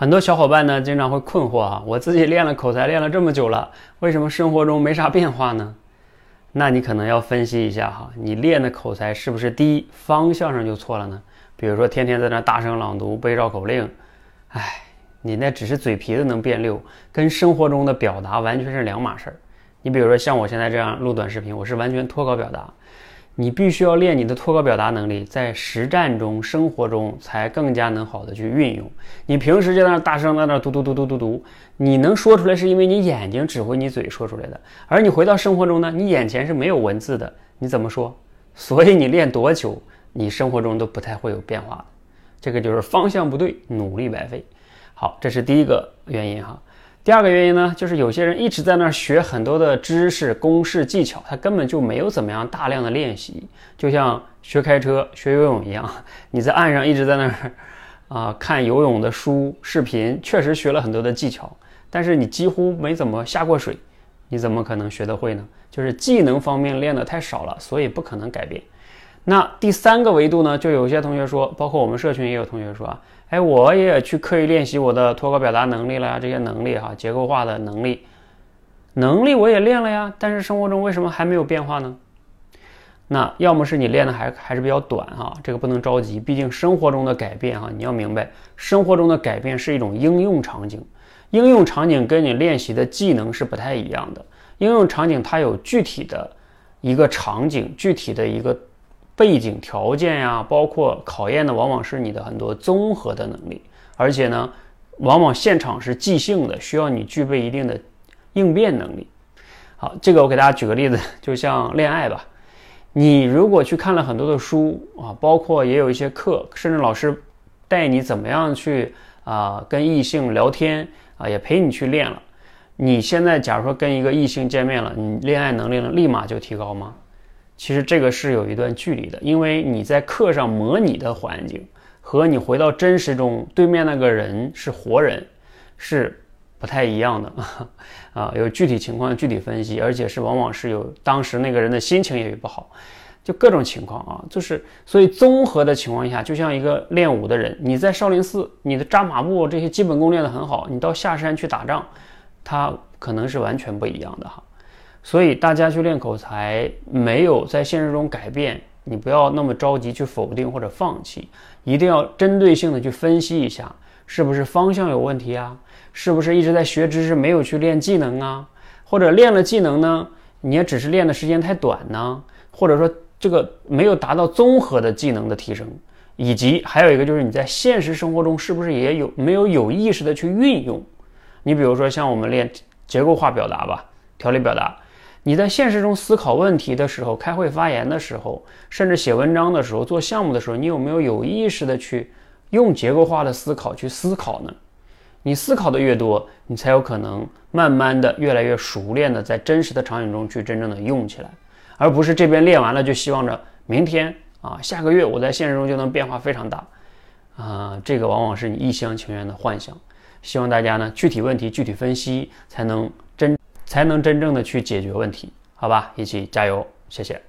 很多小伙伴呢，经常会困惑啊，我自己练了口才练了这么久了，为什么生活中没啥变化呢？那你可能要分析一下哈，你练的口才是不是第一方向上就错了呢？比如说天天在那大声朗读背绕口令，哎，你那只是嘴皮子能变溜，跟生活中的表达完全是两码事儿。你比如说像我现在这样录短视频，我是完全脱稿表达。你必须要练你的脱稿表达能力，在实战中、生活中才更加能好的去运用。你平时就在那大声在那嘟嘟嘟嘟嘟嘟，你能说出来是因为你眼睛指挥你嘴说出来的。而你回到生活中呢，你眼前是没有文字的，你怎么说？所以你练多久，你生活中都不太会有变化。这个就是方向不对，努力白费。好，这是第一个原因哈。第二个原因呢，就是有些人一直在那儿学很多的知识、公式、技巧，他根本就没有怎么样大量的练习，就像学开车、学游泳一样，你在岸上一直在那儿 啊看游泳的书、视频，确实学了很多的技巧，但是你几乎没怎么下过水，你怎么可能学得会呢？就是技能方面练得太少了，所以不可能改变。那第三个维度呢，就有些同学说，包括我们社群也有同学说啊。哎，我也去刻意练习我的脱稿表达能力了呀，这些能力哈，结构化的能力，能力我也练了呀，但是生活中为什么还没有变化呢？那要么是你练的还还是比较短哈，这个不能着急，毕竟生活中的改变哈，你要明白，生活中的改变是一种应用场景，应用场景跟你练习的技能是不太一样的，应用场景它有具体的一个场景，具体的一个。背景条件呀，包括考验的往往是你的很多综合的能力，而且呢，往往现场是即兴的，需要你具备一定的应变能力。好，这个我给大家举个例子，就像恋爱吧，你如果去看了很多的书啊，包括也有一些课，甚至老师带你怎么样去啊跟异性聊天啊，也陪你去练了。你现在假如说跟一个异性见面了，你恋爱能力能立马就提高吗？其实这个是有一段距离的，因为你在课上模拟的环境和你回到真实中，对面那个人是活人，是不太一样的 啊。有具体情况具体分析，而且是往往是有当时那个人的心情也不好，就各种情况啊，就是所以综合的情况下，就像一个练武的人，你在少林寺，你的扎马步这些基本功练得很好，你到下山去打仗，他可能是完全不一样的哈。所以大家去练口才，没有在现实中改变，你不要那么着急去否定或者放弃，一定要针对性的去分析一下，是不是方向有问题啊？是不是一直在学知识没有去练技能啊？或者练了技能呢，你也只是练的时间太短呢？或者说这个没有达到综合的技能的提升，以及还有一个就是你在现实生活中是不是也有没有有意识的去运用？你比如说像我们练结构化表达吧，条理表达。你在现实中思考问题的时候，开会发言的时候，甚至写文章的时候，做项目的时候，你有没有有意识的去用结构化的思考去思考呢？你思考的越多，你才有可能慢慢的越来越熟练的在真实的场景中去真正的用起来，而不是这边练完了就希望着明天啊下个月我在现实中就能变化非常大啊，这个往往是你一厢情愿的幻想。希望大家呢具体问题具体分析，才能。才能真正的去解决问题，好吧？一起加油，谢谢。